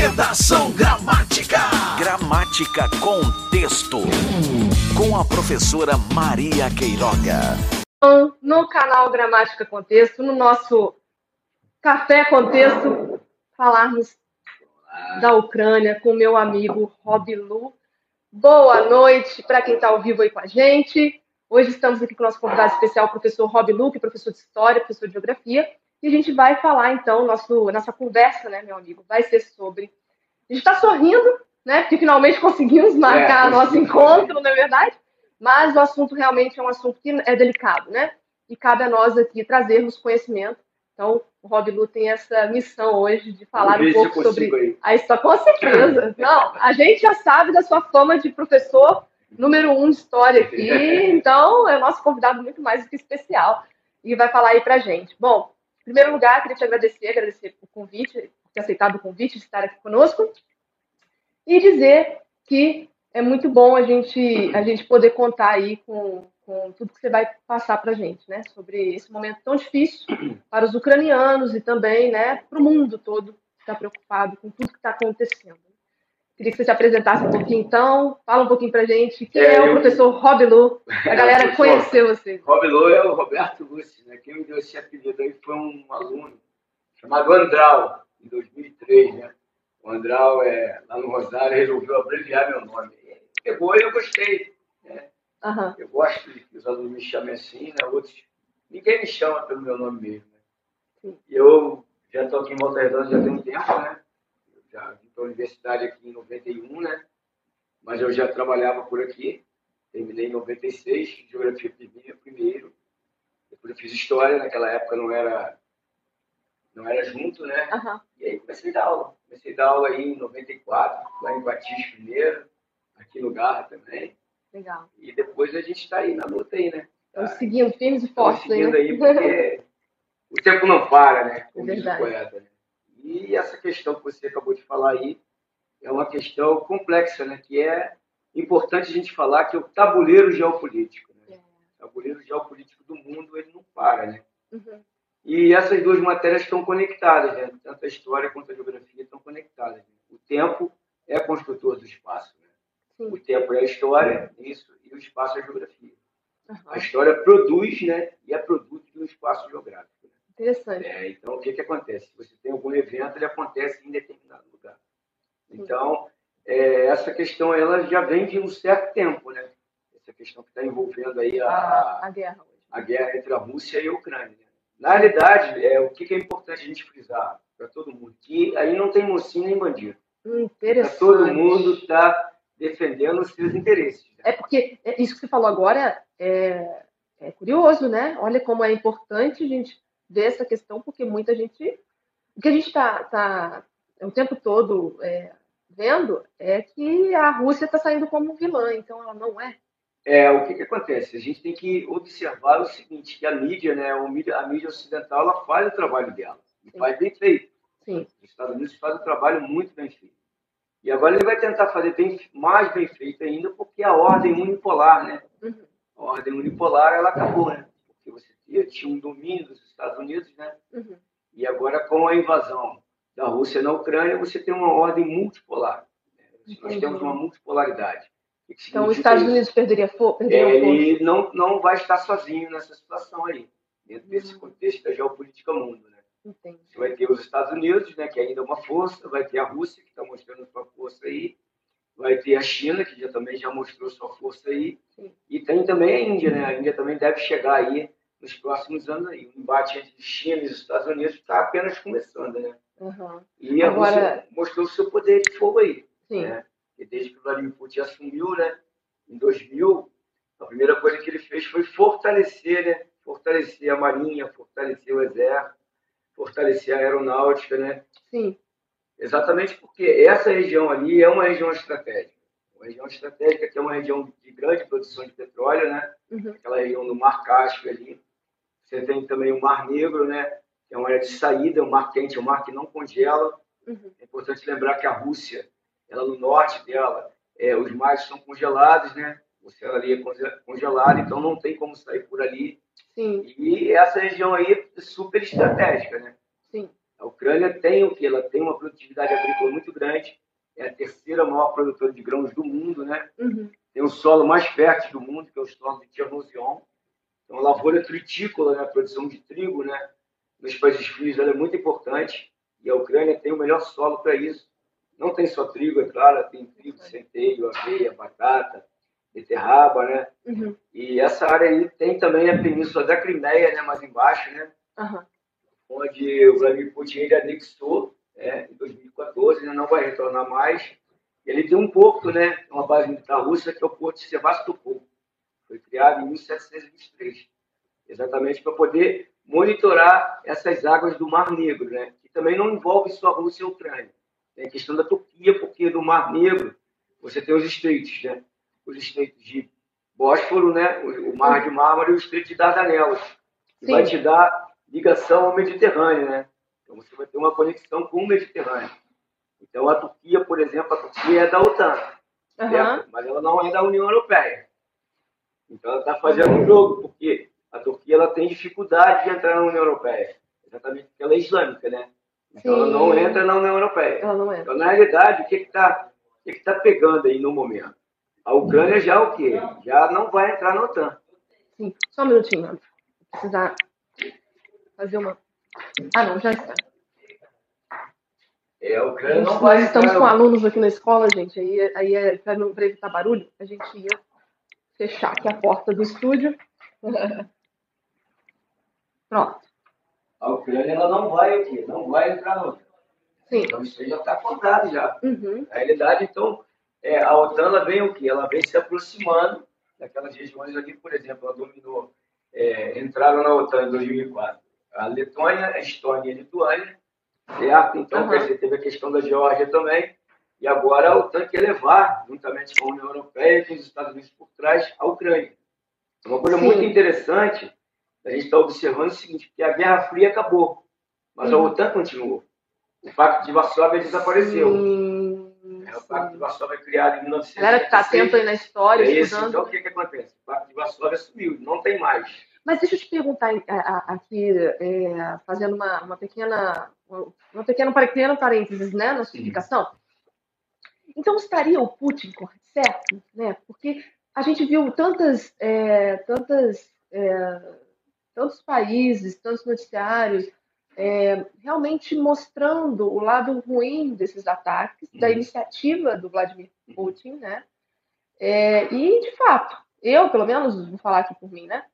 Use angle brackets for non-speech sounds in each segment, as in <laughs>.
Redação Gramática. Gramática com texto. Com a professora Maria Queiroga. No canal Gramática Contexto, no nosso Café Contexto, falarmos da Ucrânia com meu amigo Rob Lu. Boa noite para quem está ao vivo aí com a gente. Hoje estamos aqui com o nosso convidado especial, o professor Rob Lu, que é professor de História, professor de Geografia. E a gente vai falar, então, nosso, nossa conversa, né, meu amigo, vai ser sobre. A gente está sorrindo, né, porque finalmente <laughs> conseguimos marcar é, nosso encontro, não é verdade? Mas o assunto realmente é um assunto que é delicado, né? E cabe a nós aqui trazermos conhecimento. Então, o Rob Lu tem essa missão hoje de falar um pouco sobre aí. a história. Com certeza. <laughs> Não, a gente já sabe da sua fama de professor número um de história aqui, <laughs> então é nosso convidado muito mais do que especial e vai falar aí pra gente. Bom, primeiro lugar, queria te agradecer, agradecer o convite, ter aceitado o convite de estar aqui conosco e dizer que é muito bom a gente, a gente poder contar aí com, com tudo que você vai passar para a gente, né? Sobre esse momento tão difícil <clears throat> para os ucranianos e também, né, para o mundo todo que está preocupado com tudo que está acontecendo. Queria que você se apresentasse um pouquinho, então. Fala um pouquinho pra gente. Quem é, é o eu... professor Rob Lu? A galera <laughs> conheceu você. Rob Lu é o Roberto Lúcio, né? Quem me deu esse apelido aí foi um aluno chamado Andral, em 2003, né? O Andral, é, lá no Rosário, resolveu abreviar meu nome. Ele pegou e eu gostei. Né? Uhum. Eu gosto de que os alunos me chamem assim, né? Outros... Ninguém me chama pelo meu nome mesmo. Né? Eu já estou aqui em Volta Redonda já tem um tempo, né? já vim para a universidade aqui em 91, né? Mas eu já trabalhava por aqui. Terminei em 96, geografia primeiro. Depois eu fiz história, naquela época não era não era junto, né? Uhum. E aí comecei a dar aula. Comecei a dar aula aí em 94, lá em Batista primeiro, aqui no Garra também. Legal. E depois a gente está aí na luta aí, né? Estamos seguindo firmes e fortes. Estamos seguindo aí, porque <laughs> o tempo não para, né? Como é o poeta. Né? E essa questão que você acabou de falar aí é uma questão complexa, né? que é importante a gente falar que é o tabuleiro geopolítico. Né? É. O tabuleiro geopolítico do mundo ele não para. Né? Uhum. E essas duas matérias estão conectadas, né? tanto a história quanto a geografia estão conectadas. Né? O tempo é construtor do espaço. Né? O tempo é a história, isso, e o espaço é a geografia. Uhum. A história produz né? e é produto do espaço geográfico. Interessante. É, então, o que, que acontece? Se você tem algum evento, ele acontece em determinado lugar. Então, é, essa questão ela já vem de um certo tempo, né? Essa questão que está envolvendo aí a, a, a, guerra. a guerra entre a Rússia e a Ucrânia. Na realidade, é, o que, é importante a gente frisar para todo mundo? Que aí não tem mocinho nem bandido. Interessante. todo mundo está defendendo os seus interesses. Né? É porque é, isso que você falou agora é, é curioso, né? Olha como é importante a gente dessa questão, porque muita gente. O que a gente está tá, o tempo todo é, vendo é que a Rússia está saindo como vilã, então ela não é. É, o que, que acontece? A gente tem que observar o seguinte, que a mídia, né, a mídia, a mídia ocidental, ela faz o trabalho dela, e Sim. faz bem feito. Sim. Os Estados Unidos faz o trabalho muito bem feito. E agora ele vai tentar fazer bem, mais bem feito ainda, porque a ordem unipolar, né? Uhum. A ordem unipolar, ela acabou, né? Porque você tinha um domínio dos Estados Unidos, né? Uhum. E agora, com a invasão da Rússia na Ucrânia, você tem uma ordem multipolar. Né? Nós temos uma multipolaridade. Então, os Estados isso? Unidos perderia força? É, ele não, não vai estar sozinho nessa situação aí, dentro uhum. desse contexto da geopolítica mundo. Né? Entendi. Você vai ter os Estados Unidos, né, que ainda é uma força, vai ter a Rússia, que está mostrando sua força aí, vai ter a China, que já, também já mostrou sua força aí, Sim. e tem também a Índia, né? A Índia também deve chegar aí nos próximos anos aí. O embate entre China e os Estados Unidos está apenas começando, né? Uhum. E a Agora... Rússia mostrou o seu poder de fogo aí. Sim. Né? E desde que o Vladimir Putin assumiu, né, em 2000, a primeira coisa que ele fez foi fortalecer, né? Fortalecer a marinha, fortalecer o exército, fortalecer a aeronáutica, né? Sim. Exatamente porque essa região ali é uma região estratégica. Uma região estratégica que é uma região de grande produção de petróleo, né? Uhum. Aquela região do Mar Cáspio ali, você tem também o Mar Negro, né? Que é uma área de saída, um mar quente, um mar que não congela. Uhum. É importante lembrar que a Rússia, ela no norte dela, é, os mares são congelados, né? O céu ali é congelado, então não tem como sair por ali. Sim. E essa região aí é super estratégica, né? Sim. A Ucrânia tem o que? Ela tem uma produtividade agrícola muito grande, é a terceira maior produtora de grãos do mundo, né? Uhum. Tem o solo mais fértil do mundo, que é o solo de Tchernozion. Então, lavoura tritícola, né? a produção de trigo, né? Nos países frios, ela é muito importante. E a Ucrânia tem o melhor solo para isso. Não tem só trigo, é claro, tem trigo, centeio, aveia, batata, beterraba, né? Uhum. E essa área aí tem também a península da Crimeia, né? Mais embaixo, né? Aham. onde o Vladimir Putin ele anexou né, em 2014, ele não vai retornar mais. Ele tem um porto, né, uma base militar russa, que é o porto de Sevastopol. Foi criado em 1723, exatamente para poder monitorar essas águas do Mar Negro, né, que também não envolve só a Rússia e a Ucrânia. Tem a questão da Turquia, porque do Mar Negro você tem os estreitos, né, os estreitos de Bósforo, né, o Mar de Mármara e o estreito de Dardanelos, que Sim. vai te dar ligação ao Mediterrâneo, né? Então você vai ter uma conexão com o Mediterrâneo. Então a Turquia, por exemplo, a Turquia é da OTAN, certo? mas ela não é da União Europeia. Então ela está fazendo um jogo, porque a Turquia ela tem dificuldade de entrar na União Europeia, exatamente porque ela é islâmica, né? Então ela não Sim. entra na União Europeia. Ela não é. Então, na realidade, o que está que que tá pegando aí no momento? A Ucrânia já o quê? Já não vai entrar na OTAN. Sim. Só um minutinho. Vou precisar fazer uma. Ah, não, já está. É, a Ucrânia Nós não vai estamos entrar com na alunos aqui na escola, gente. Aí, aí é, para evitar barulho, a gente ia fechar aqui a porta do estúdio. Pronto. A Ucrânia ela não vai o quê? Não vai entrar OTAN. Sim. Então isso aí já está contado já. Uhum. Na realidade, então, é, a OTAN ela vem o quê? Ela vem se aproximando daquelas regiões ali, por exemplo, ela dominou, é, entraram na OTAN em 2004. A Letônia, a Estônia e a Lituânia, certo? Então, Aham. quer dizer, teve a questão da Geórgia também, e agora a OTAN quer levar, juntamente com a União Europeia e com os Estados Unidos por trás, a Ucrânia. É uma coisa Sim. muito interessante, a gente está observando o seguinte, que a Guerra Fria acabou, mas a Uhum. OTAN continuou. O Pacto de Varsóvia desapareceu. Sim, É, o Pacto de. Varsóvia é criado em A 1986. galera que está atenta aí na história, É isso, estudando. então o que, que acontece? O Pacto de Varsóvia sumiu, não tem mais. Mas deixa eu te perguntar a- a- aqui, é, fazendo uma, uma pequena, uma pequena, pequeno parênteses, né, na sua explicação. Então estaria o Putin certo, né? Porque a gente viu tantas, é, tantas, é, tantos países, tantos noticiários é, realmente mostrando o lado ruim desses ataques, da Uhum. iniciativa do Vladimir Putin, né? É, e de fato, eu pelo menos vou falar aqui por mim, né?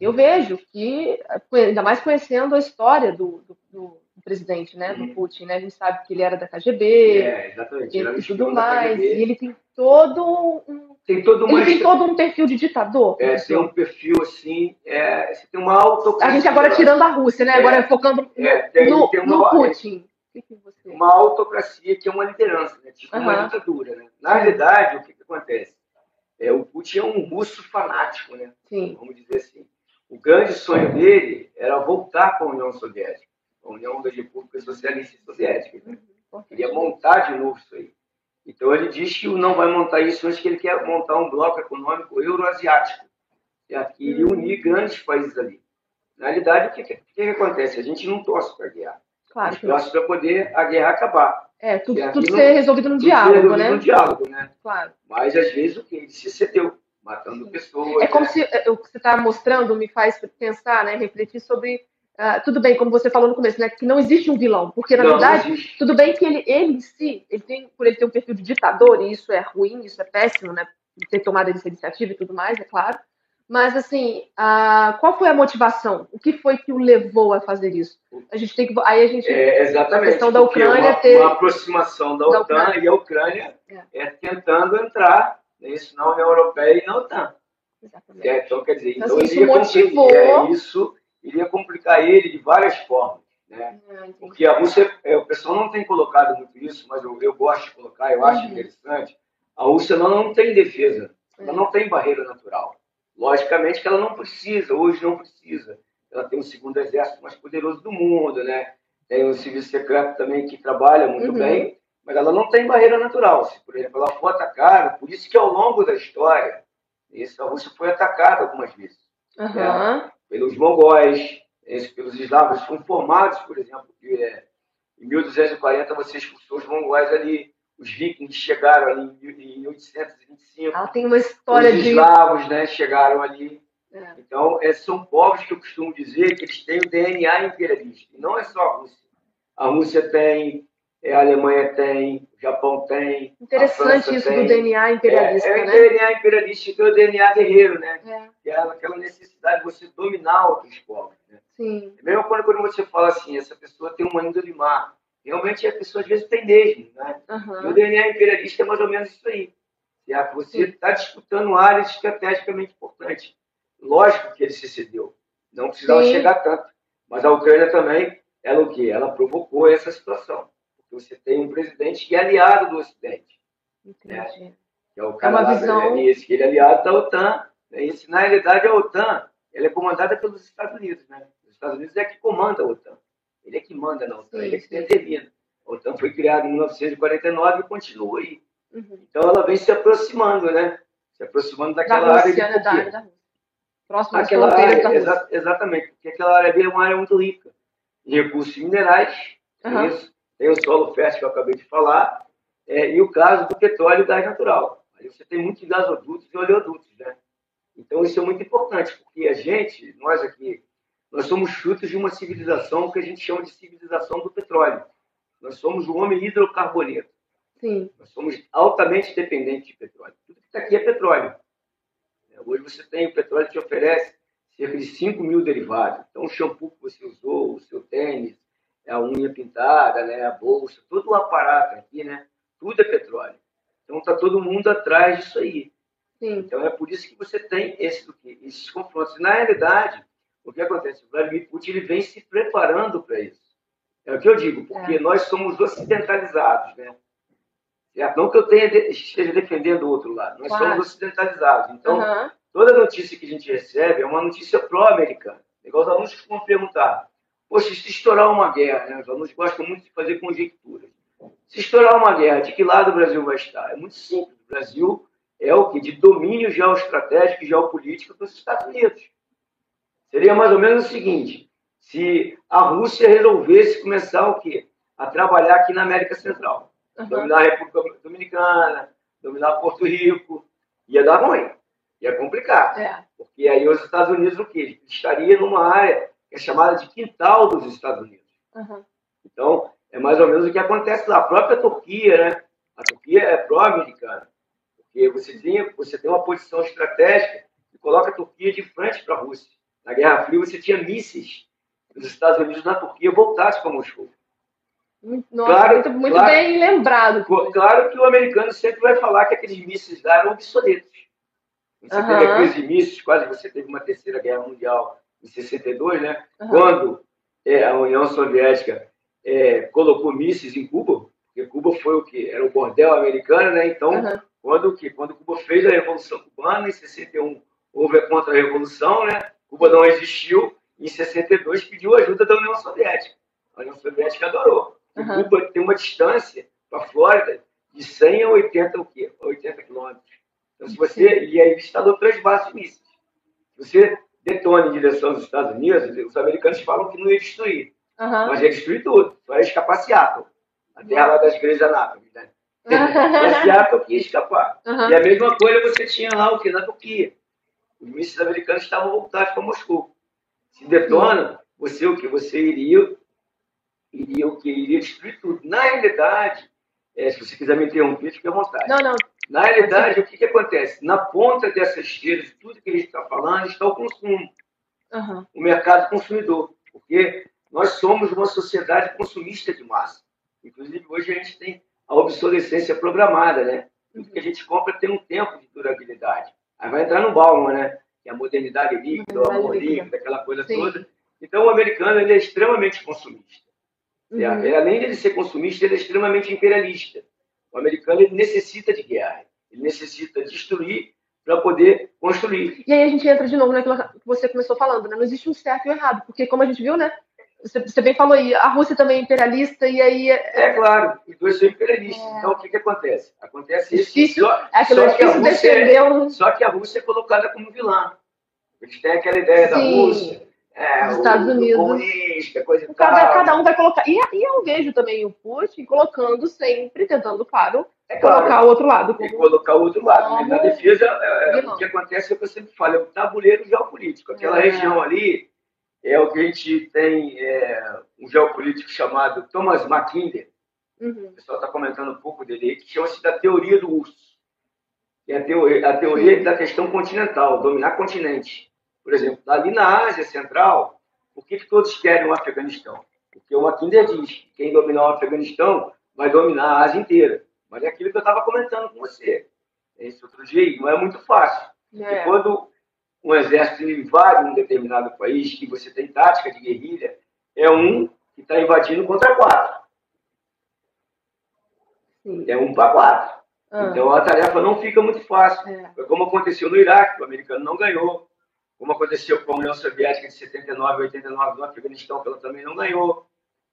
Eu vejo que, ainda mais conhecendo a história do, do, do presidente, né, do Uhum. Putin, né? A gente sabe que ele era da KGB É, exatamente. e, o tudo mais. E ele tem todo um, Tem todo uma ele tem todo um perfil de ditador. é, tem um perfil assim, é, você tem uma autocracia. A gente agora tirando a Rússia, né? É. Agora focando É, tem- no, tem no uma- Putin. O que que você... uma autocracia que é uma liderança, né? tipo uma Aham. ditadura. Né? Na realidade, o que, que acontece? É, o Putin é um russo fanático, né? Sim. vamos dizer assim. O grande sonho dele era voltar para a União Soviética, a União das Repúblicas Socialistas Soviéticas. Né? Queria montar de novo isso aí. Então ele diz que não vai montar isso antes que ele quer montar um bloco econômico euroasiático, certo? que iria unir grandes países ali. Na realidade, o que, que, que acontece? A gente não torce para a guerra. A Claro gente que não. torce para poder a guerra acabar. É, tudo, É, tudo ser resolvido no Tudo diálogo, resolvido né? No diálogo, né? Claro. Mas às vezes o que? Ele se cedeu, matando pessoas. É como né? se é, o que você está mostrando me faz pensar, né? Refletir sobre. Ah, tudo bem, como você falou no começo, né? Que não existe um vilão. Porque, na Não, verdade, tudo bem que ele, ele em si, ele tem, por ele ter um perfil de ditador, e isso é ruim, isso é péssimo, né? Ter tomado essa iniciativa e tudo mais, é claro. Mas, assim, ah, qual foi a motivação? O que foi que o levou a fazer isso? A gente tem que. Aí a gente. É, exatamente. A questão da Ucrânia uma, ter- uma aproximação da da OTAN Ucrânia. e a Ucrânia É. é. tentando entrar nisso na União Europeia e na OTAN. Exatamente. É, então, quer dizer, Então, então, assim, isso iria motivou- é, isso iria complicar ele de várias formas. Né? Ah. Porque a Rússia, é, o pessoal não tem colocado muito isso, mas eu, eu gosto de colocar, eu acho Uhum. interessante. A Rússia não, não tem defesa, ela É. não tem barreira natural. Logicamente que ela não precisa, hoje não precisa. Ela tem o segundo exército mais poderoso do mundo, né? Tem o serviço secreto também que trabalha muito Uhum. bem, mas ela não tem barreira natural. Se, por exemplo, ela for atacada, por isso que ao longo da história, isso, a Rússia foi atacada algumas vezes Aham. Pelos mongóis, pelos eslavos, foram formados, por exemplo, de, é, em 1240 você expulsou os mongóis ali, os vikings chegaram ali em 1825. Ela tem uma história os de. eslavos, né, chegaram ali. É. Então, é, são povos que eu costumo dizer que eles têm o DNA imperialista. E não é só a Rússia. A Rússia tem, a Alemanha tem, o Japão tem. Interessante isso tem. do DNA imperialista, é, é o né? DNA imperialista e tem o DNA guerreiro, né? É, Que é aquela necessidade de você dominar outros povos. Né? sim. É mesmo quando, quando você fala assim, essa pessoa tem uma índole má. Realmente a pessoa às vezes tem mesmo, né? E o. DNA imperialista é mais ou menos isso aí. É que você está disputando áreas estrategicamente importantes. Lógico que ele se cedeu. Não precisava Sim. chegar tanto. Mas a Ucrânia também, ela o quê? Ela provocou essa situação. Você tem um presidente que é aliado do Ocidente. Entendi. Que é o cara uma lá, visão- né? esse que ele é aliado da OTAN. né? Esse, na realidade, a OTAN ela é comandada pelos Estados Unidos. Né? Os Estados Unidos é que comanda a OTAN. Ele é que manda na OTAN, Sim, ele é que sim. determina. A OTAN foi criada em 1949 e continua aí. Uhum. Então ela vem se aproximando, né? Se aproximando Da daquela área Rússia, né? Da Turquia. área da Rússia. Próximo Aquela fronteiras da área, Rússia. exa- exatamente, porque aquela área ali é uma área muito rica em recursos minerais, Aham. Tem o solo fértil que eu acabei de falar, é, e o caso do petróleo e gás natural. Aí você tem muitos gasodutos e oleodutos, né? Então isso é muito importante, porque a gente, nós aqui, nós somos frutos de uma civilização que a gente chama de civilização do petróleo. Nós somos o homem hidrocarboneto. Sim. Nós somos altamente dependentes de petróleo. Tudo que está aqui é petróleo. É, Hoje você tem, o petróleo te oferece cerca de 5 mil derivados. Então, o shampoo que você usou, o seu tênis, a unha pintada, né, a bolsa, todo o aparato aqui, né, tudo é petróleo. Então, está todo mundo atrás disso aí. Sim. Então, é por isso que você tem esse, esses confrontos. Na realidade, o que acontece? O Vladimir Putin ele vem se preparando para isso. É o que eu digo, porque É. nós somos ocidentalizados, né? Não que eu tenha esteja defendendo o outro lado, nós Claro. somos ocidentalizados. Então, Aham. toda notícia que a gente recebe é uma notícia pró-americana. Igual os alunos que vão perguntar, poxa, se estourar uma guerra, né? os alunos gostam muito de fazer conjecturas. Se estourar uma guerra, de que lado o Brasil vai estar? É muito simples. O Brasil é o que? De domínio geoestratégico e geopolítico dos Estados Unidos. Seria mais ou menos o seguinte: se a Rússia resolvesse começar o quê? A trabalhar aqui na América Central. Dominar a República Dominicana, dominar Porto Rico, ia dar ruim. Ia complicar. É. Porque aí os Estados Unidos o quê? Estaria numa área é chamada de quintal dos Estados Unidos. Aham. Então, é mais ou menos o que acontece lá. A própria Turquia, né? A Turquia é pró-americana. Porque você tem, você tem uma posição estratégica que coloca a Turquia de frente para a Rússia. Na Guerra Fria, você tinha mísseis dos Estados Unidos na Turquia voltados para Moscou. Nossa, Claro, muito, muito claro. bem lembrado. Claro que o americano sempre vai falar que aqueles mísseis lá eram obsoletos. Você Aham. teve aqueles mísseis, quase você teve uma terceira guerra mundial em 62, né? Aham. Quando é, a União Soviética é, colocou mísseis em Cuba, porque Cuba foi o que? Era o bordel americano, né? Então, Aham. quando, o quê? quando Cuba fez a Revolução Cubana, em 61 houve a contra-revolução, né? Cuba não existiu, em 62 pediu ajuda da União Soviética. A União Soviética adorou. Aham. Cuba tem uma distância para a Flórida de 100 a 80 o quê? 80 quilômetros. Então, se você e aí instalou três bases de mísseis. Se você detona em direção aos Estados Unidos, os americanos falam que não ia destruir, Aham. mas ia destruir tudo. Só ia escapar Seattle, a terra lá das Grey's Anatomy, né? Mas Seattle ia escapar. Aham. E a mesma coisa você tinha lá o que na Turquia. Os mísseis americanos estavam voltados para Moscou. Se detona, você o que você iria iria o que iria destruir tudo. Na realidade, é, se você quiser me interromper, fique à vontade. Não, não. Na realidade, o que, que acontece? Na ponta dessa esteira de tudo que a gente está falando está o consumo, Aham. o mercado consumidor. Porque nós somos uma sociedade consumista de massa. Inclusive, hoje a gente tem a obsolescência programada, né? Tudo que a gente compra tem um tempo de durabilidade. Aí vai entrar no Bauman, né? Que é a modernidade líquida, o amor líquido, aquela coisa Sim. toda. Então, o americano ele é extremamente consumista. Uhum. É, além de ele ser consumista, ele é extremamente imperialista. O americano ele necessita de guerra, ele necessita destruir para poder construir. E aí a gente entra de novo naquilo que você começou falando, né? Não existe um certo e um errado, porque como a gente viu, né? Você, você bem falou aí, a Rússia também é imperialista, e aí é É claro, os dois são imperialistas. Então, o que, que acontece? Acontece isso. Só, é é só que a Rússia é- defender um. Só que a Rússia é colocada como vilã. Eles têm aquela ideia da Sim. Rússia, É, Os Estados Unidos. comunista, coisa e Cada, cada um vai colocar. E, e eu vejo também o Putin colocando sempre, tentando, claro, É claro. colocar o outro lado. e Como... colocar o outro lado. Como Mas na defesa, é, vilão. o que acontece é o que eu sempre falo, é o tabuleiro geopolítico. Aquela É. região ali é o que a gente tem é, um geopolítico chamado Thomas Mackinder, Uhum. o pessoal está comentando um pouco dele aí, que chama-se da teoria do urso. É a teoria, a teoria da questão continental, dominar continente. Por exemplo, ali na Ásia Central, por que, que todos querem o Afeganistão? Porque o Mackinder diz que quem dominar o Afeganistão vai dominar a Ásia inteira. Mas é aquilo que eu estava comentando com você. Esse outro dia, aí, não é muito fácil. E É. quando um exército invade um determinado país, que você tem tática de guerrilha, é um que está invadindo contra quatro. Sim. É um para quatro. Ah, Então a tarefa não fica muito fácil. é. Foi como aconteceu no Iraque, que o americano não ganhou. Como aconteceu com a União Soviética de 79 e 89 no Afeganistão, que ela também não ganhou.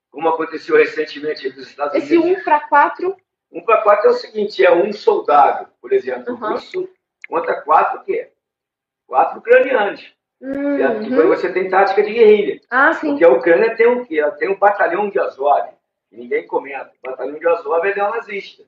Como aconteceu recentemente dos Estados Esse Unidos. 1 para 4. Um para quatro é o seguinte: é um soldado, por exemplo, Uhum. russo, contra quatro o quê? Quatro ucranianos. certo? Uhum. você tem tática de guerrilha. Ah, sim. Porque a Ucrânia tem o quê? Ela tem um batalhão de Azov. que Ninguém comenta. O batalhão de Azov é neonazista.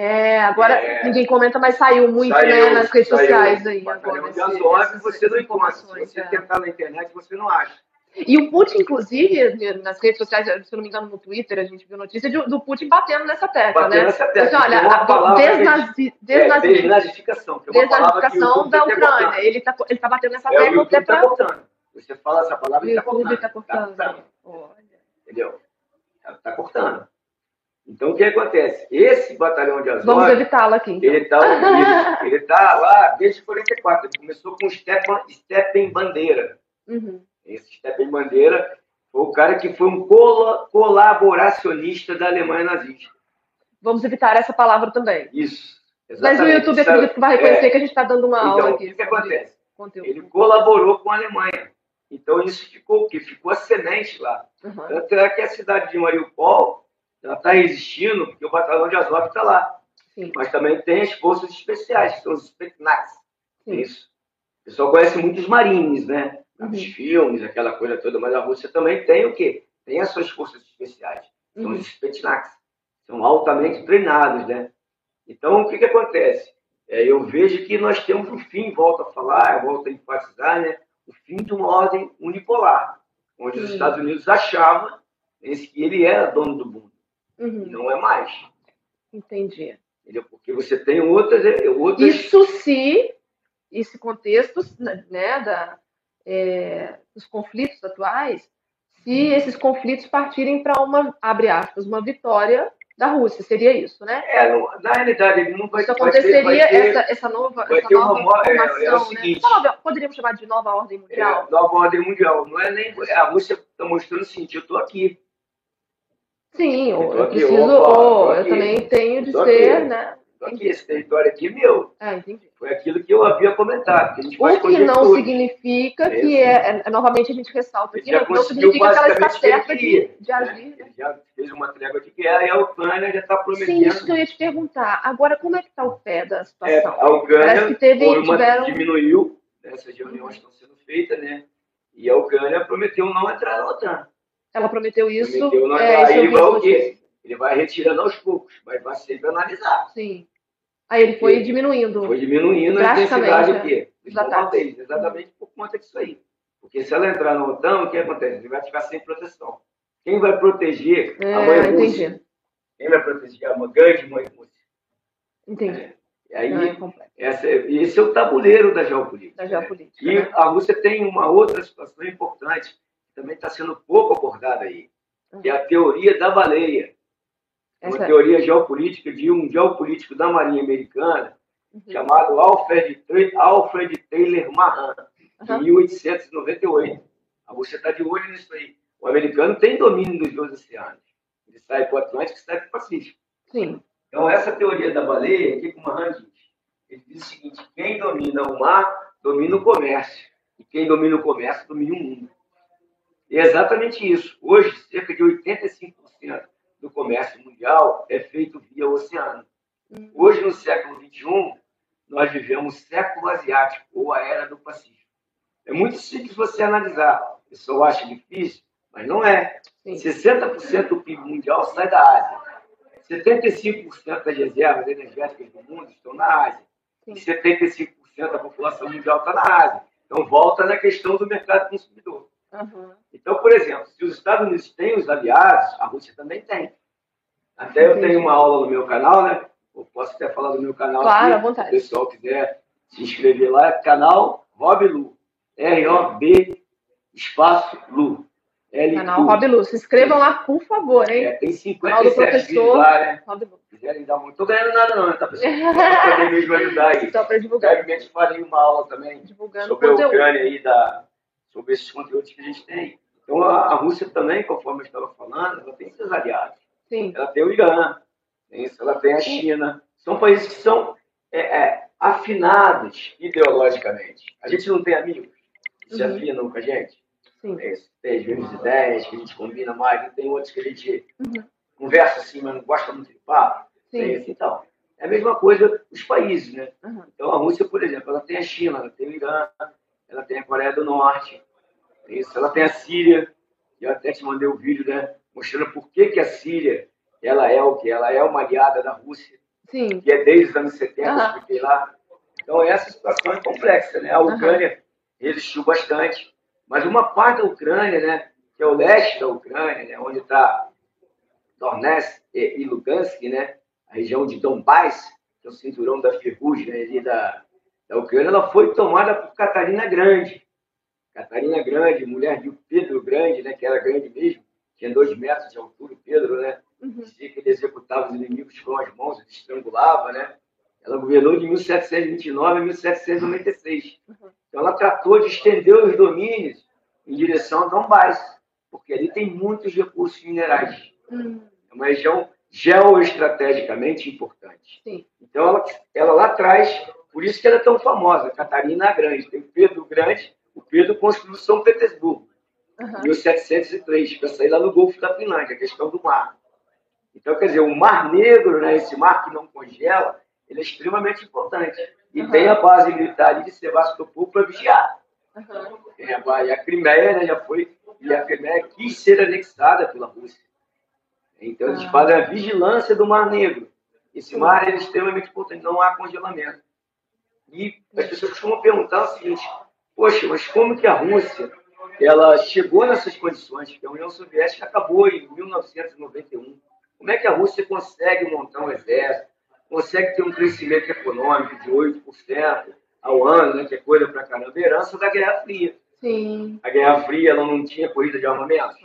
É, agora É. ninguém comenta, mas saiu muito Saiu, né, nas redes saiu. sociais aí. Agora, esse- essas- você não encontra. Se você é. tentar na internet, você não acha. E o Putin, inclusive, nas redes sociais, se eu não me engano, no Twitter, a gente viu notícia de- do Putin batendo nessa tecla, Batendo né? nessa tecla. Assim, olha, a que gente- desnazi, É, desnazi, desnazificação. que é que desnazificação YouTube da tá cortando. Ucrânia. Ele tá, ele tá batendo nessa É, tecla até está pra. cortando. Você fala essa palavra e está YouTube cortando. tá cortando. Tá, Olha. entendeu? Está cortando. Então, o que acontece? Esse batalhão de Azov... Vamos evitá-la aqui. Então. Ele <laughs> está tá lá desde 44. Ele começou com Stepan, Stepan Bandeira. Uhum. Esse Stepan Bandeira foi o cara que foi um cola- colaboracionista da Alemanha nazista. Vamos evitar essa palavra também. Isso. Mas o exatamente. YouTube Sabe? acredito que vai reconhecer É. que a gente está dando uma aula Então, o aqui. que, que sobre acontece? Conteúdo. Ele colaborou com a Alemanha. Então, isso ficou o quê? Ficou a semente lá. Uhum. Tanto é que a cidade de Mariupol ela está resistindo porque o batalhão de Azov está lá. Sim, Mas também tem as forças especiais, que são os Spetsnaz. sim. Isso. O pessoal conhece muito os marines, né? Uhum. Os filmes, aquela coisa toda, mas a Rússia também tem o quê? Tem as suas forças especiais. São Uhum. os Spetsnaz. São altamente treinados, né? Então, o que, que acontece? É, eu vejo que nós temos o fim, volto a falar, volto a enfatizar, né? O fim de uma ordem unipolar, onde os. Estados Unidos achavam que ele era dono do mundo. Uhum. não é mais. Entendi. Entendeu? Porque você tem outras... outras Isso se esse contexto né, da, é, dos conflitos atuais, se esses conflitos partirem para uma, abre aspas, uma vitória da Rússia, seria isso, né? É, não- na realidade, ele não vai, Isso vai ter- aconteceria, vai ter- essa, essa nova, vai essa ter uma nova mo- é, é o formação, seguinte. né? Nova- poderíamos chamar de nova ordem mundial? É, nova ordem mundial. Não é nem. A Rússia está mostrando o seguinte: eu estou aqui. Sim, Eu aqui, preciso, ou eu aqui. também tenho de ser, aqui. né? Aqui. Esse território aqui é meu. Ah, entendi. Foi aquilo que eu havia comentado. Que a gente O que não conjectura. significa que Isso. é, é- novamente a gente ressalta aqui, já não, significa que ela está que certa de, queria, de agir. né? né? Já fez uma trégua de guerra e a Ucrânia já está Sim, prometendo. isso que eu ia te perguntar. Agora, como é que está o pé da É, situação? a Parece Ucrânia que teve, uma- tiveram... diminuiu, né, essas reuniões estão sendo feitas, né? E a Ucrânia prometeu não entrar na OTAN. Ela prometeu isso. Prometeu é, Aí vi vai nas o quê? Ele vai retirando aos poucos, mas vai sempre analisar. Sim. Aí ele foi Ele diminuindo. Foi diminuindo a intensidade né? o quê? Dos bombardeios, exatamente por conta disso aí. Porque se ela entrar na OTAN, o que acontece? Ele vai ficar sem proteção. Quem vai proteger a mãe É, Rússia? entendi. Quem vai proteger a grande mãe Rússia? Entendi. E aí, Não, é essa, esse é o tabuleiro da geopolítica. Da geopolítica. E né? a Rússia tem uma outra situação importante, também está sendo pouco abordada aí, que é a teoria da baleia. Uma Essa- teoria geopolítica de um geopolítico da Marinha Americana, Uhum. chamado Alfred, Alfred Taylor Mahan, de Aham. 1898. A Rússia está de olho nisso aí. O americano tem domínio dos dois oceanos. Ele sai para o Atlântico e sai para o Pacífico. Sim. Então, essa teoria da baleia, o que o Mahan diz? Ele diz o seguinte: quem domina o mar, domina o comércio. E quem domina o comércio, domina o mundo. E é exatamente isso. Hoje, cerca de 85% do comércio mundial é feito via oceano. Hum. Hoje, no século XXI, nós vivemos o século asiático, ou a era do Pacífico. É muito simples você analisar. O pessoal acha difícil, mas não é. Sim. 60% do PIB mundial sai da Ásia. 75% das reservas energéticas do mundo estão na Ásia. E 75% da população mundial está na Ásia. Então, volta na questão do mercado consumidor. Aham. Então, por exemplo, se os Estados Unidos têm os aliados, a Rússia também tem. Até eu tenho uma aula no meu canal, né? Eu posso até falar do meu canal Claro, aqui, à vontade. Se o pessoal quiser se inscrever lá, é canal Rob Lu. R-O-B espaço Lu. L Canal Rob Lu. Se inscrevam lá, por favor, hein? É, tem Canal do 57 vídeos lá, né? Quiserem dar muito. Tô ganhando nada não, tá pessoal? Pra poder mesmo ajudar aí. <laughs> Só para divulgar. Brevemente farei uma aula também Divulgando sobre a conteúdo. Ucrânia aí, da, sobre esses conteúdos que a gente tem. Então, a, a Rússia também, conforme eu estava falando, ela tem seus aliados. Sim. Ela tem o Irã, tem ela tem a China. São países que são é, é, afinados ideologicamente. A gente não tem amigos que se Uhum. afinam com a gente. Sim. Isso, tem as mesmas ideias, que a gente combina mais, tem outros que a gente Uhum. conversa assim, mas não gosta muito de papo. Sim. e tal. É a mesma coisa os países, né? Uhum. Então, a Rússia, por exemplo, ela tem a China, ela tem o Irã, ela tem a Coreia do Norte, isso, ela tem a Síria. E eu até te mandei o vídeo, né? Mostrando por que, que a Síria ela é o que? Ela é uma aliada da Rússia, Sim. que é desde os anos 70, Aham. eu expliquei lá. Então, essa situação é complexa, né? A Ucrânia resistiu bastante, mas uma parte da Ucrânia, né? Que é o leste da Ucrânia, né? Onde está Donetsk e e Lugansk, né? A região de Donbass, que é o cinturão da ferrugem né? ali da, da Ucrânia, ela foi tomada por Catarina Grande. Catarina Grande, mulher de Pedro Grande, né? Que era grande mesmo, tinha dois metros de altura, Pedro, né? Uhum. Dizia que ele executava os inimigos com as mãos, ele estrangulava, né? Ela governou de 1729 a 1796. Uhum. Então, ela tratou de estender os domínios em direção a Donbass, porque ali tem muitos recursos minerais. Hum, É uma região geoestrategicamente importante. Sim. Então, ela, ela lá atrás, por isso que ela é tão famosa, Catarina Grande. Tem Pedro Grande, o Pedro construiu São Petersburgo, em 1703, para sair lá no Golfo da Finlândia, a questão do mar. Então, quer dizer, o Mar Negro, né, esse mar que não congela, ele é extremamente importante. E Uhum. tem a base militar de Sebastopol para vigiar. É, E a Crimeia né, já foi, e a Crimeia quis ser anexada pela Rússia. Então eles Ah. fazem a vigilância do Mar Negro. Esse mar é extremamente importante, não há congelamento. E as pessoas costumam perguntar o seguinte: poxa, mas como que a Rússia ela chegou nessas condições? Que a União Soviética acabou em 1991. Como é que a Rússia consegue montar um exército? Consegue ter um crescimento econômico de 8% ao ano, né, que é coisa pra caramba, herança da Guerra Fria. Sim. A Guerra Fria ela não tinha corrida de armamento.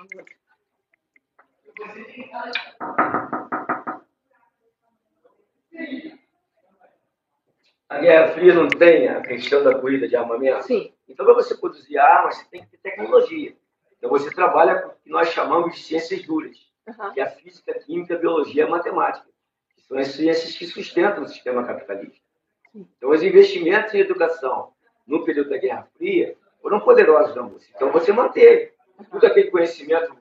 A Guerra Fria não tem a questão da corrida de armamento. Sim. Então, para você produzir armas, você tem que ter tecnologia. Então, você trabalha com o que nós chamamos de ciências duras, Aham. que é a física, a química, a biologia e a matemática, que são as ciências que sustentam o sistema capitalista. Então, os investimentos em educação no período da Guerra Fria foram poderosos na Rússia. Então, você manteve. Tudo aquele conhecimento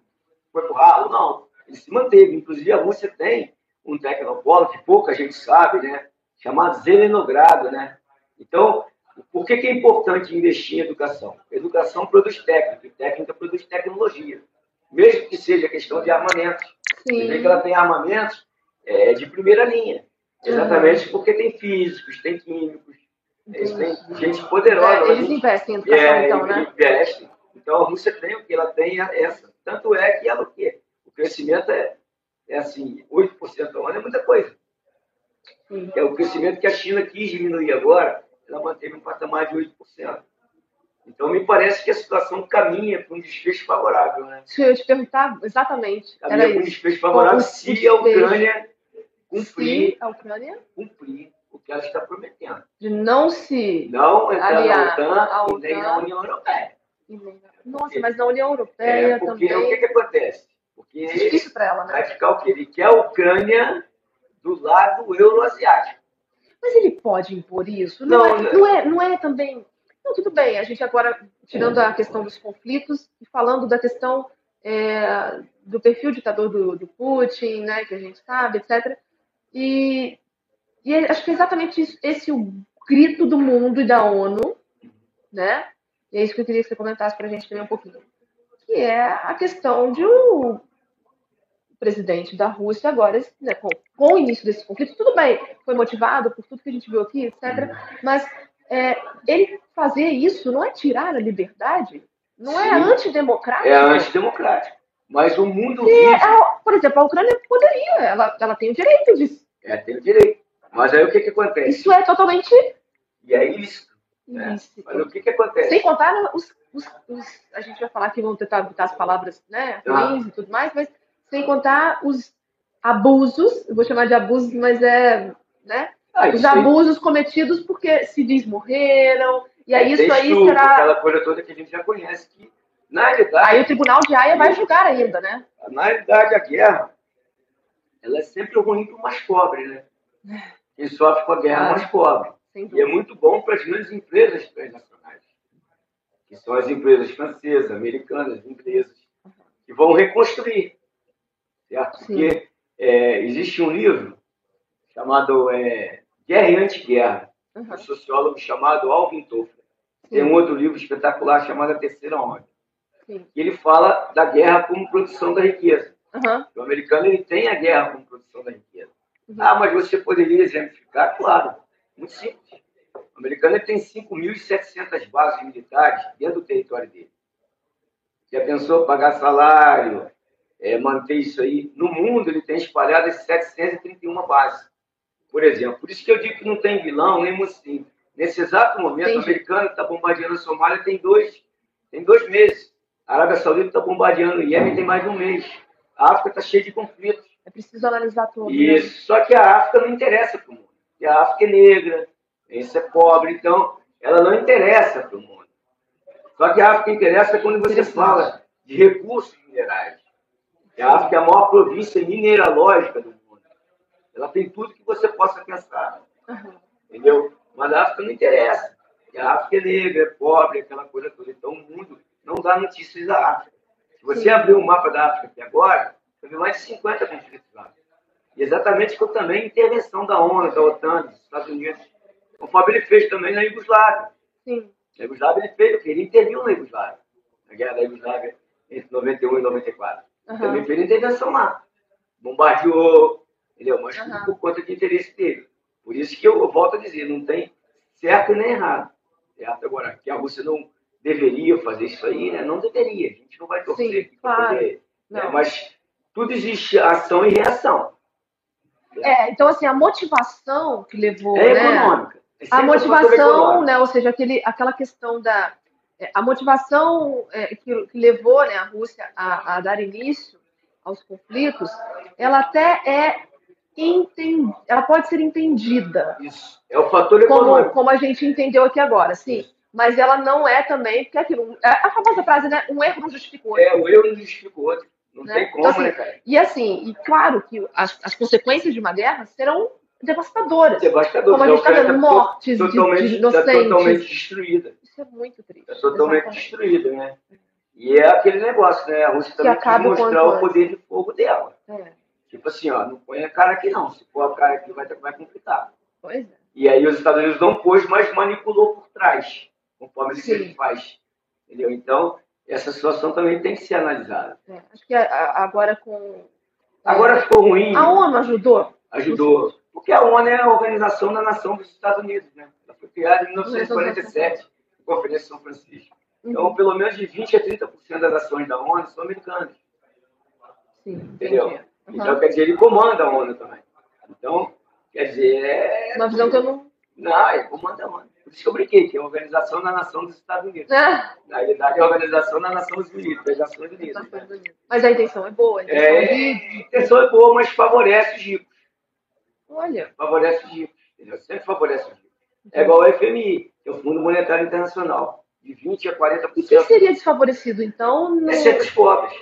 foi pro ralo? Não. Ele se manteve. Inclusive, a Rússia tem um tecnopolo que pouca gente sabe, né? chamado Zelenogrado, né? Então, por que, que é importante investir em educação? Educação produz técnica, e técnica produz tecnologia. Mesmo que seja questão de armamentos. Você vê Sim. que ela tem armamentos é, de primeira linha. Exatamente porque tem físicos, tem químicos, eles têm gente poderosa. É, eles investem em educação, É, então, né? investe. Então a Rússia tem o que ela tem é essa. Tanto é que ela o quê? O crescimento é, é assim, 8% ao ano é muita coisa. Sim. É o crescimento que a China quis diminuir agora, ela manteve um patamar de 8%. Então me parece que a situação caminha para um desfecho favorável, né? Deixa eu te perguntar exatamente. Caminha para um desfecho favorável se a. Ucrânia cumprir, Se a Ucrânia cumprir o que ela está prometendo. de não se. Não entrar na OTAN e nem na União Europeia. Nossa, mas na União Europeia É, porque também. o que, que acontece? Porque É difícil para ela, né? vai ficar o quê? Ele quer a Ucrânia do lado euroasiático. Mas ele pode impor isso? Não, Não, é, né? não, é, não é também. Não, tudo bem, a gente agora, tirando a questão dos conflitos e falando da questão é, do perfil ditador do, do Putin, né, que a gente sabe, etc. E, e é- acho que é exatamente isso, esse o grito do mundo e da ONU, né? E é isso que eu queria que você comentasse para a gente também um pouquinho. que é a questão de o presidente da Rússia agora, né, com, com, o início desse conflito, tudo bem, foi motivado por tudo que a gente viu aqui, etc. Mas é, ele fazer isso não é tirar a liberdade? Não é Sim, é antidemocrático? É antidemocrático. Mas o mundo. vive... É, por exemplo, a Ucrânia poderia, ela, ela tem o direito disso. É, tem o direito. Mas aí o que, que acontece? Isso é totalmente. E é isso. Né? Mas o que, que acontece? Sem contar os, os, os, A gente vai falar que vão tentar evitar as palavras né, ah. ruins ah. e tudo mais, mas sem contar os abusos, vou chamar de abusos, mas é. Né, ah, os abusos aí. cometidos porque civis morreram, e aí é, isso aí estupro, será. Aquela coisa toda que a gente já conhece. Que, na realidade. Aí o Tribunal de Haia vai julgar ainda, né? Na realidade, a guerra ela é sempre ruim para o mais pobre, né? Quem sofre com a guerra é mais pobre. E é muito bom para as grandes empresas transnacionais, que são as empresas francesas, americanas, inglesas, que vão reconstruir. Certo? Sim. Porque é, existe um livro chamado é, Guerra e Antiguerra, uhum. um sociólogo chamado Alvin Toffler. Tem um outro livro espetacular chamado A Terceira Onda. Sim. ele fala da guerra como produção da riqueza. Uhum. O americano ele tem a guerra como produção da riqueza. Uhum. Ah, mas você poderia exemplificar? Claro. Muito simples. O americano tem 5.700 bases militares dentro do território dele. Já pensou pagar salário, é, manter isso aí? No mundo, ele tem espalhadas 731 bases, por exemplo. Por isso que eu digo que não tem vilão, nem mocinho. Nesse exato momento, Entendi. o americano está bombardeando a Somália tem dois, tem dois meses. A Arábia Saudita está bombardeando o Iêmen tem mais de um mês. A África está cheia de conflitos. É preciso analisar tudo. Né? Isso. Né? Só que a África não interessa para o mundo que a África é negra, isso é pobre, então ela não interessa para o mundo. Só que a África interessa quando você fala de recursos minerais. A África é a maior província mineralógica do mundo. Ela tem tudo que você possa pensar. Uhum. Entendeu? Mas a África não interessa. E a África é negra, é pobre, aquela coisa toda. Então o mundo não dá notícias da África. Se você abrir o um mapa da África aqui agora, você vê mais de 50 conflitos lá. E exatamente com também intervenção da ONU, da OTAN, dos Estados Unidos. Conforme ele fez também na Iugoslávia. Sim. Na Iugoslávia ele fez o quê? Ele interviu na Iugoslávia. Na guerra da Iugoslávia entre 91 e 94. Uhum. Também fez intervenção lá. Bombardeou, entendeu? Mas uhum. por conta de interesse dele. Por isso que eu, eu volto a dizer, não tem certo nem errado. Certo? Agora, que a Rússia não deveria fazer isso aí, né? Não deveria. A gente não vai torcer Sim, claro. poder. Né? Mas tudo existe ação e reação. É, então, assim, a motivação que levou. É né, econômica. É a motivação, né, ou seja, aquele, aquela questão da. É, a motivação é, que, levou né, a Rússia a, a, dar início aos conflitos, ela até é entend, ela pode ser entendida. Isso. É o fator econômico. Como, como a gente entendeu aqui agora, sim. Mas ela não é também, porque aquilo. É a famosa frase, né? Um erro não justificou. É, o erro não justificou outro. Não né? tem como, então, assim, né, cara? E assim, e claro que as, as consequências de uma guerra serão devastadoras. Devastadoras. Como a gente está vendo mortes de, de inocentes. Tá totalmente destruída. É muito triste. Está totalmente exatamente. destruída, né? E é aquele negócio, né? A Rússia também quer mostrar o poder de fogo dela. É. Tipo assim, ó, não põe a cara aqui não. Se pôr a cara aqui vai, vai complicar. Pois é. E aí os Estados Unidos não pôs, mas manipulou por trás, conforme ele faz. Entendeu? Então, essa situação também tem que ser analisada. É, acho que agora com. Agora é, ficou ruim. A ONU ajudou? Ajudou. Porque a ONU é a Organização da Nação dos Estados Unidos, né? Ela foi criada em 1947, a Conferência de São Francisco. Então, uhum. pelo menos de 20% a 30% das ações da ONU são americanas. Sim, Entendeu? Uhum. Então, quer dizer, ele comanda a ONU também. Então, quer dizer. É... Uma visão que eu não. Não, ele comanda a ONU. Por isso que eu brinquei, que é a Organização da Nação dos Estados Unidos. Ah. Na realidade, é a Organização da Nações Unidas, das Nações Unidas. Mas a intenção é boa. A intenção, é, de... a intenção é boa, mas favorece os ricos. Olha. Favorece os ricos. Entendeu? Sempre favorece os ricos. É igual ao FMI, que é o Fundo Monetário Internacional. De 20% a 40%. E quem seria desfavorecido, então? No... É sempre os pobres.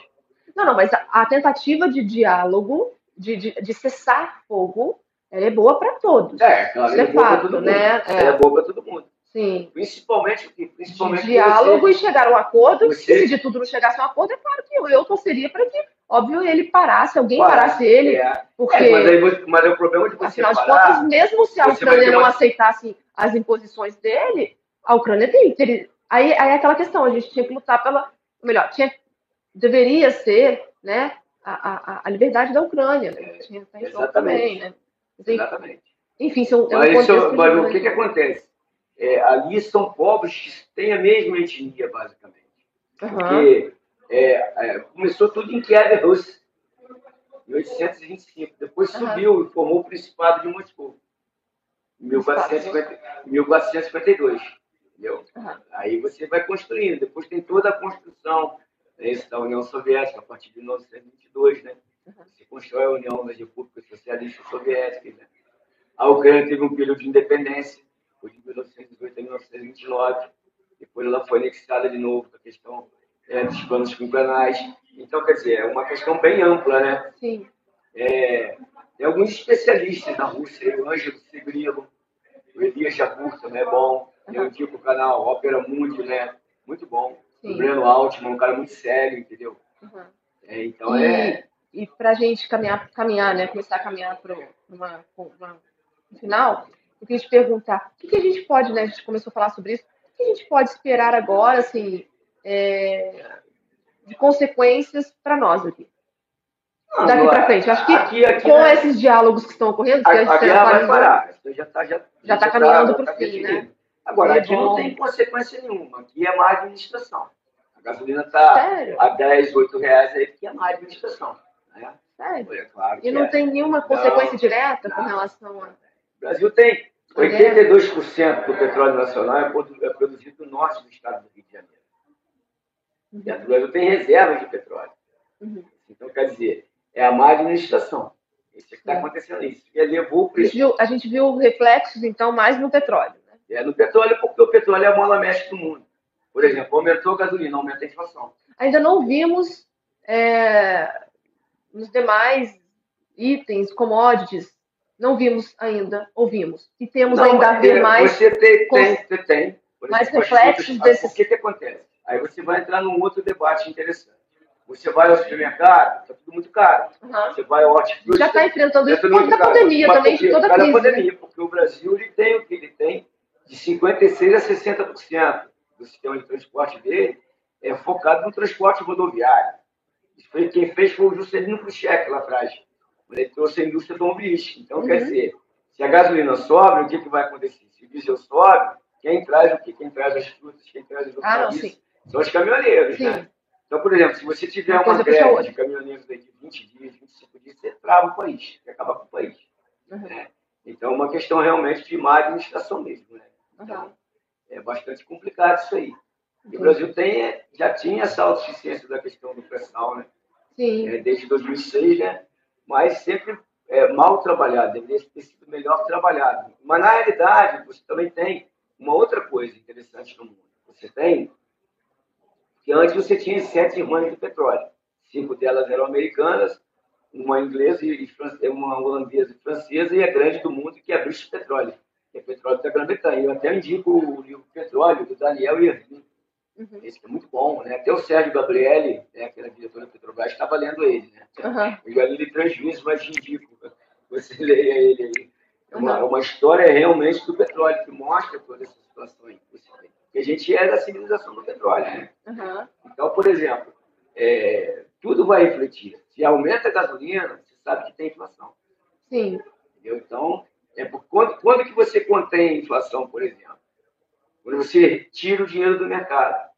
Não, não, mas a, a tentativa de diálogo, de, de, de cessar fogo, ela é boa para todos. É, claro, Isso é, é fato, né? É. Ela é boa para todo mundo. Sim. Principalmente, principalmente diálogo você, e chegar a um acordo. Você... Se de tudo não chegasse a um acordo, é claro que eu, eu torceria para que, óbvio, ele parasse, alguém parasse ele. É. Porque, é, mas, aí, mas é o problema de você Afinal parar, de contas, mesmo se a Ucrânia não uma... aceitasse as imposições dele, a Ucrânia tem. Aí, aí é aquela questão, a gente tinha que lutar pela. Melhor, tinha deveria ser né, a, a, a liberdade da Ucrânia. Né? Tinha jogo exatamente. também, né? Mas, Exatamente. Enfim, são, é um Mas, isso- mas o que, que acontece? É, ali são povos que têm a mesma etnia, basicamente. Aham. Porque é, é, começou tudo em Kiev Rus, em 1825. Depois Aham. subiu e formou o Principado de Moscou, em 1450 1452. Entendeu? Aham. Aí você vai construindo. Depois tem toda a construção né, da União Soviética, a partir de 1922. Né? Você constrói a União das Repúblicas Socialistas Soviéticas. Né? A Ucrânia teve um período de independência, foi de 1918 a 1929. Depois ela foi anexada de novo com a questão é, dos planos quinquenais. Então, quer dizer, é uma questão bem ampla, né? Sim. É, tem alguns especialistas na Rússia, o Ângelo Segrilo, o Elias Jabur também é bom. Eu indico o canal Ópera Mundi, né? Muito bom. Sim. O Breno Altman, um cara muito sério, entendeu? Aham. É, então é. E, e para a gente caminhar, caminhar, né, começar a caminhar para uma, uma, no final, eu queria te perguntar, o que, a gente pode, né, a gente começou a falar sobre isso, o que a gente pode esperar agora, assim, é, de consequências para nós aqui, Não, daqui agora, para frente? Eu acho que aqui, aqui, com né, esses diálogos que estão ocorrendo, a, a guerra vai parar. Já está já, Já tá tá- caminhando pro tá fim, né? Agora, É aqui bom. não tem consequência nenhuma. Aqui é má administração. A gasolina está a 10, 8 reais aí, porque é má administração. Né? Sério? É claro E não é. tem nenhuma Não, consequência direta com não. relação a. O Brasil tem 82% do petróleo nacional é é produzido no norte do estado do Rio de Janeiro. E o Brasil tem reservas de petróleo. Uhum. Então, quer dizer, é a má administração. Isso que está Sim. acontecendo isso. E levou A a gente viu reflexos, então, mais no petróleo. Né? É no petróleo, porque o petróleo é a mola mestre do mundo. Por exemplo, aumentou a gasolina, aumenta a inflação. Ainda não vimos é, nos demais itens, commodities, não vimos ainda, ouvimos. E temos Não, ainda a ver é, mais. Você tem, tem, você tem. Mais reflexos desses- O que, que acontece? Aí você vai entrar num outro debate interessante. Você vai ao supermercado, está tudo muito caro. Aham. Você vai ao hortifruti. Já está enfrentando é isso por causa muito da pandemia Mas também, de toda a Por causa crise. da né? pandemia, porque o Brasil ele tem o que ele tem de 56% a 60% do sistema de transporte dele é focado no transporte rodoviário. Isso foi, quem fez foi o Juscelino Kubitschek lá atrás. Ele trouxe a indústria automobilística. Então, quer Uhum. dizer, se a gasolina sobe, o que, que vai acontecer? Se o diesel sobe, quem traz o que? Quem traz as frutas, quem traz os Ah, serviços sim. são os caminhoneiros, Sim. né? Então, por exemplo, se você tiver Uma greve de caminhoneiros aí de 20 dias, 25 dias, você trava o país, você acaba com o país. Uhum. né? Então, é uma questão realmente de má administração mesmo. Né? Então, Uhum. é bastante complicado isso aí. E o Brasil tem, já tinha essa autossuficiência da questão do pré-sal, né? Sim. É, desde 2006, né? Mas sempre é, mal trabalhado, deveria ter sido melhor trabalhado. Mas, na realidade, você também tem uma outra coisa interessante no mundo. Você tem que antes você tinha sete irmãs do petróleo. Cinco delas eram americanas, uma inglesa e fran- uma holandesa e francesa, e a grande do mundo, que é a British Petroleum, que é petróleo da Grã-Bretanha. Eu até indico o livro Petróleo, do Daniel Irving. Uhum. Esse que é muito bom, né? Até o Sérgio Gabrielli, né, que era diretor da Petrobras, estava lendo ele, né? Uhum. Eu já li ele três vezes, mas indico. Você <laughs> leia ele aí. É uma, Uhum. uma história realmente do petróleo, que mostra toda essa situação aí. que você tem. Porque a gente é da civilização do petróleo, né? Uhum. Então, por exemplo, é, tudo vai refletir. Se aumenta a gasolina, você sabe que tem inflação. Sim. Entendeu? Então, é por, quando, quando que você contém a inflação, por exemplo? Quando você tira o dinheiro do mercado.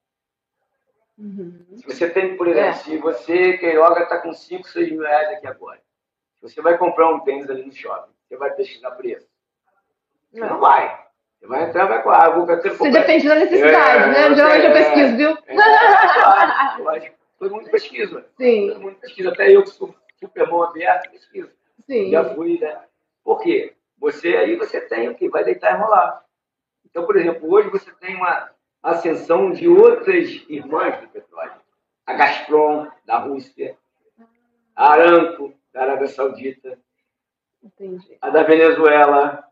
Uhum. Se você tem, por exemplo, É. se você, Queiroga, está com 5, 6 mil reais aqui agora. Se você vai comprar um tênis ali no shopping, você vai pesquisar preço? Você não Não. vai. Você vai entrar, vai com a água. quer Se depende da necessidade, É, né? Geralmente eu é. pesquiso, viu? É, claro, lógico. Todo mundo pesquisa. Sim, Todo mundo pesquisa. Até eu que sou super bom aberto, pesquiso. sim. Já fui, né? Por quê? Você aí você tem o que? Vai deitar e rolar. Então, por exemplo, hoje você tem uma ascensão de outras irmãs do petróleo. A Gazprom, da Rússia, a Aramco, da Arábia Saudita, Entendi. a da Venezuela,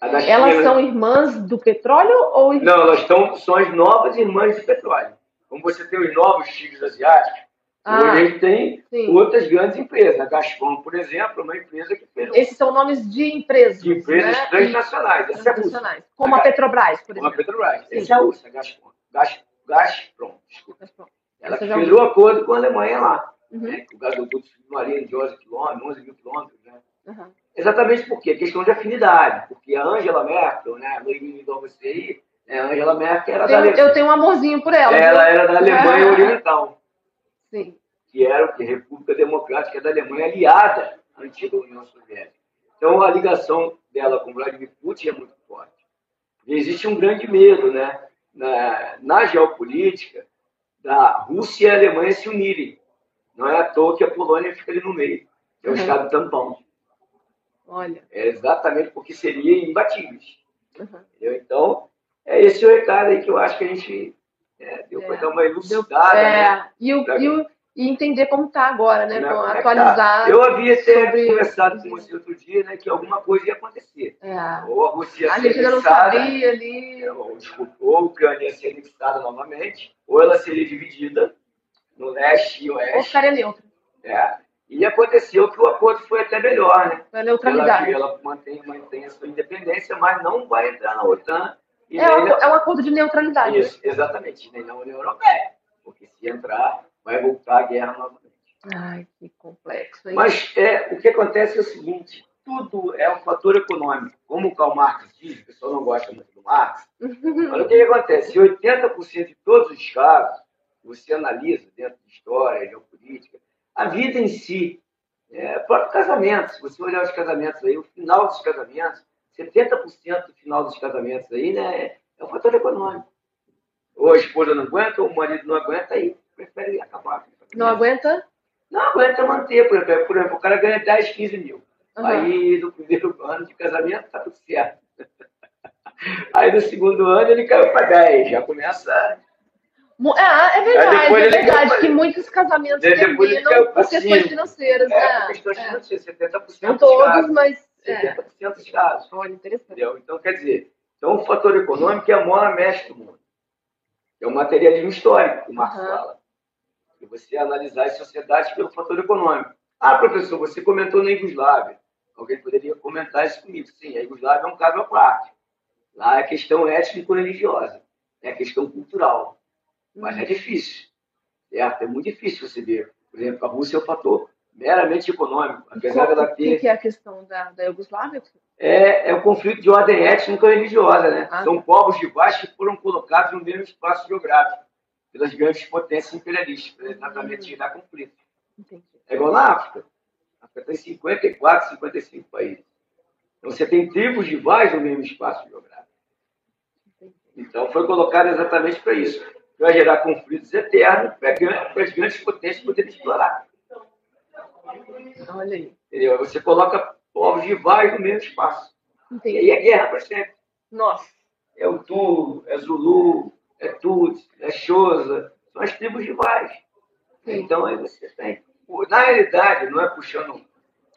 a da China. Elas são irmãs do petróleo ou Não, elas estão, são as novas irmãs de petróleo. Como você tem os novos tigres asiáticos, Ah, hoje a gente tem sim. outras grandes empresas. A Gazprom, por exemplo, é uma empresa que fez um Esses são nomes de empresas. de empresas né? transnacionais. Essa é. Transnacionais. Como a Petrobras, por Como a exemplo. Petrobras. Essa é a Rússia, a Gazprom. Gaz, Gazprom, desculpa. Bom, Ela já fez o acordo com a Alemanha lá. Uhum. Né? O gasoduto submarino de 11 quilômetros, 11 mil quilômetros, né? Uhum. Exatamente por quê? Questão de afinidade. Porque a Angela Merkel, né? A você aí, né? a Angela Merkel era da, Tenho- Ale- eu tenho um amorzinho por ela. ela viu? era da Alemanha Oriental. Sim. que era o que? República Democrática da Alemanha, aliada à antiga União Soviética. Então, a ligação dela com Vladimir Putin é muito forte. E existe um grande medo né, na, na geopolítica da Rússia e a Alemanha se unirem. Não é à toa que a Polônia fica ali no meio, é o Uhum. Estado tampão. Olha. É exatamente porque seria imbatíveis. Uhum. Então, é esse o recado aí que eu acho que a gente é, deu para É. dar uma elucidada. né? É, e, o, e, o- e entender como tá agora, né? Né? É que atualizar. tá? Eu havia até sobre- conversado com você outro dia, né, que alguma coisa ia acontecer. É. Ou a Rússia ia A gente não sabia ali. ou, desculpa, ou a Ucrânia ia ser anexada novamente, ou ela seria dividida no leste e Ou oeste. ficaria neutro. É. E aconteceu que o acordo foi até melhor, né? A Ela, neutralidade. ela mantém, mantém a sua independência, mas não vai entrar na OTAN e É, um- é um acordo de neutralidade. né? Isso, exatamente, nem na União Europeia. Porque se entrar, vai voltar a guerra novamente. Ai, que complexo. hein? Mas é, o que acontece é o seguinte: tudo é um fator econômico. Como o Karl Marx diz, o pessoal não gosta muito do Marx, <laughs> olha o que, acontece: 80% de todos os casos, você analisa dentro de história, geopolítica, a vida em si, é, próprio casamento, se você olhar os casamentos aí, o final dos casamentos, 70% do final dos casamentos aí, né? É, é um fator econômico. Ou a esposa não aguenta, ou o marido não aguenta, aí prefere acabar. Não aguenta? Não aguenta manter, por exemplo, por exemplo o cara ganha 10, 15 mil. Uhum. Aí no primeiro <laughs> ano de casamento tá tudo certo. <laughs> Aí no segundo ano ele caiu para 10, já começa. É, é verdade, é verdade caiu, que muitos casamentos terminam por questões financeiras, é, né? Questões é. financeiras, 70% Todos, mas 70% é. dos casos. Olha, interessante. Então, quer dizer, então o fator econômico é a maior mestre do mundo. É o materialismo histórico que o Marx uhum. fala. E você analisar as sociedades pelo fator econômico. Ah, professor, você comentou na Iugoslávia. Alguém poderia comentar isso comigo. Sim, a Iugoslávia é um caso à parte. Lá é questão étnico-religiosa, é né? questão cultural. Mas é uhum. difícil, certo? É muito difícil você ver. Por exemplo, a Rússia é o fator meramente econômico. Apesar dela O que, ter que é a questão da, da Iugoslávia? é, é um conflito de ordem étnico-religiosa, né? Ah. São povos rivais que foram colocados no mesmo espaço geográfico pelas grandes potências imperialistas, para exatamente gerar conflito. Entendi. É igual na África. A África tem 54, 55 países. Então você tem tribos rivais no mesmo espaço geográfico. entendi. Então foi colocado exatamente para isso. Para gerar conflitos eternos para as grandes potências poderem explorar. Olha aí. Entendeu? Você coloca povos rivais no mesmo espaço. E Entendi. aí é guerra para sempre. Nossa. é o Tu, é Zulu, é Tuts, é Xhosa, são as tribos rivais. Sim. Então aí você tem. Na realidade, não é puxando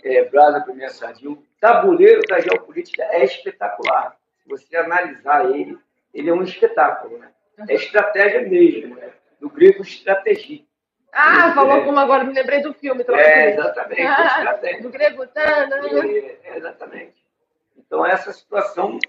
é, brasa para minha sardinha, o tabuleiro da geopolítica é espetacular. Se você analisar ele, ele é um espetáculo. Né? É estratégia mesmo, né? do grego estratégia. Ah, É. falou como agora, me lembrei do filme. É, exatamente, Ah, do grego. Tá, não, não. É, é, exatamente. Então, essa situação,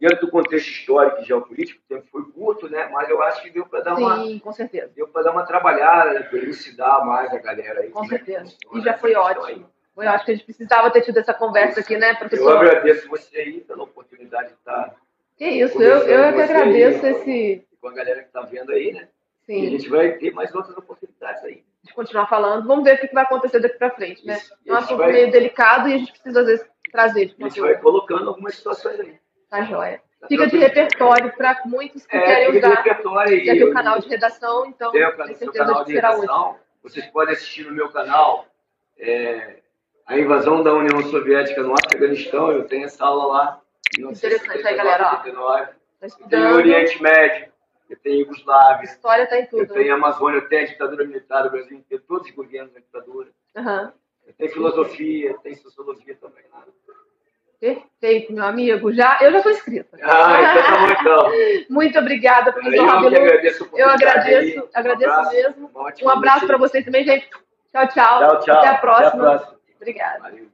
dentro do contexto histórico e geopolítico, o tempo foi curto, né? mas eu acho que deu para dar uma Sim, com certeza. deu para dar uma trabalhada, né? para elucidar mais a galera aí. Com é certeza. E já foi ótimo. Foi ótimo que a gente precisava ter tido essa conversa aqui, né, aí. Eu professor? agradeço você aí pela oportunidade de estar Que isso, eu, eu é que agradeço aí, esse. com a galera que está vendo aí, né? E a Sim, gente vai ter mais outras oportunidades aí. de continuar falando. Vamos ver o que vai acontecer daqui pra frente, né? Isso. É um assunto vai- meio delicado e a gente precisa, às vezes, trazer de A gente vai colocando algumas situações aí. Tá joia. Tá Fica de repertório para muitos que É, querem fica de usar. repertório aí. Já tem o canal de redação, então Tem o tenho certeza canal de será redação. Vocês podem assistir no meu canal é, a invasão da União Soviética no Afeganistão. Eu tenho essa aula lá. Interessante aí, galera, ó. 1979. Tá tenho estudando. Oriente Médio, eu tenho Iugoslávia, História tá em eu tudo. tenho né? Amazônia, eu tenho a ditadura militar do Brasil inteiro, todos os governos da ditadura. Aham. Eu tenho filosofia, tem sociologia também. lá. Perfeito, meu amigo. Já, eu já estou inscrita. Ah, então tá bom então. <laughs> Muito obrigada, professor Eu que Rabilu. agradeço a Eu agradeço, aí. agradeço um abraço, mesmo. ótima Um abraço para vocês também, gente. Tchau, tchau. Tchau, tchau. Até a próxima. Até a próxima. Obrigada. Valeu.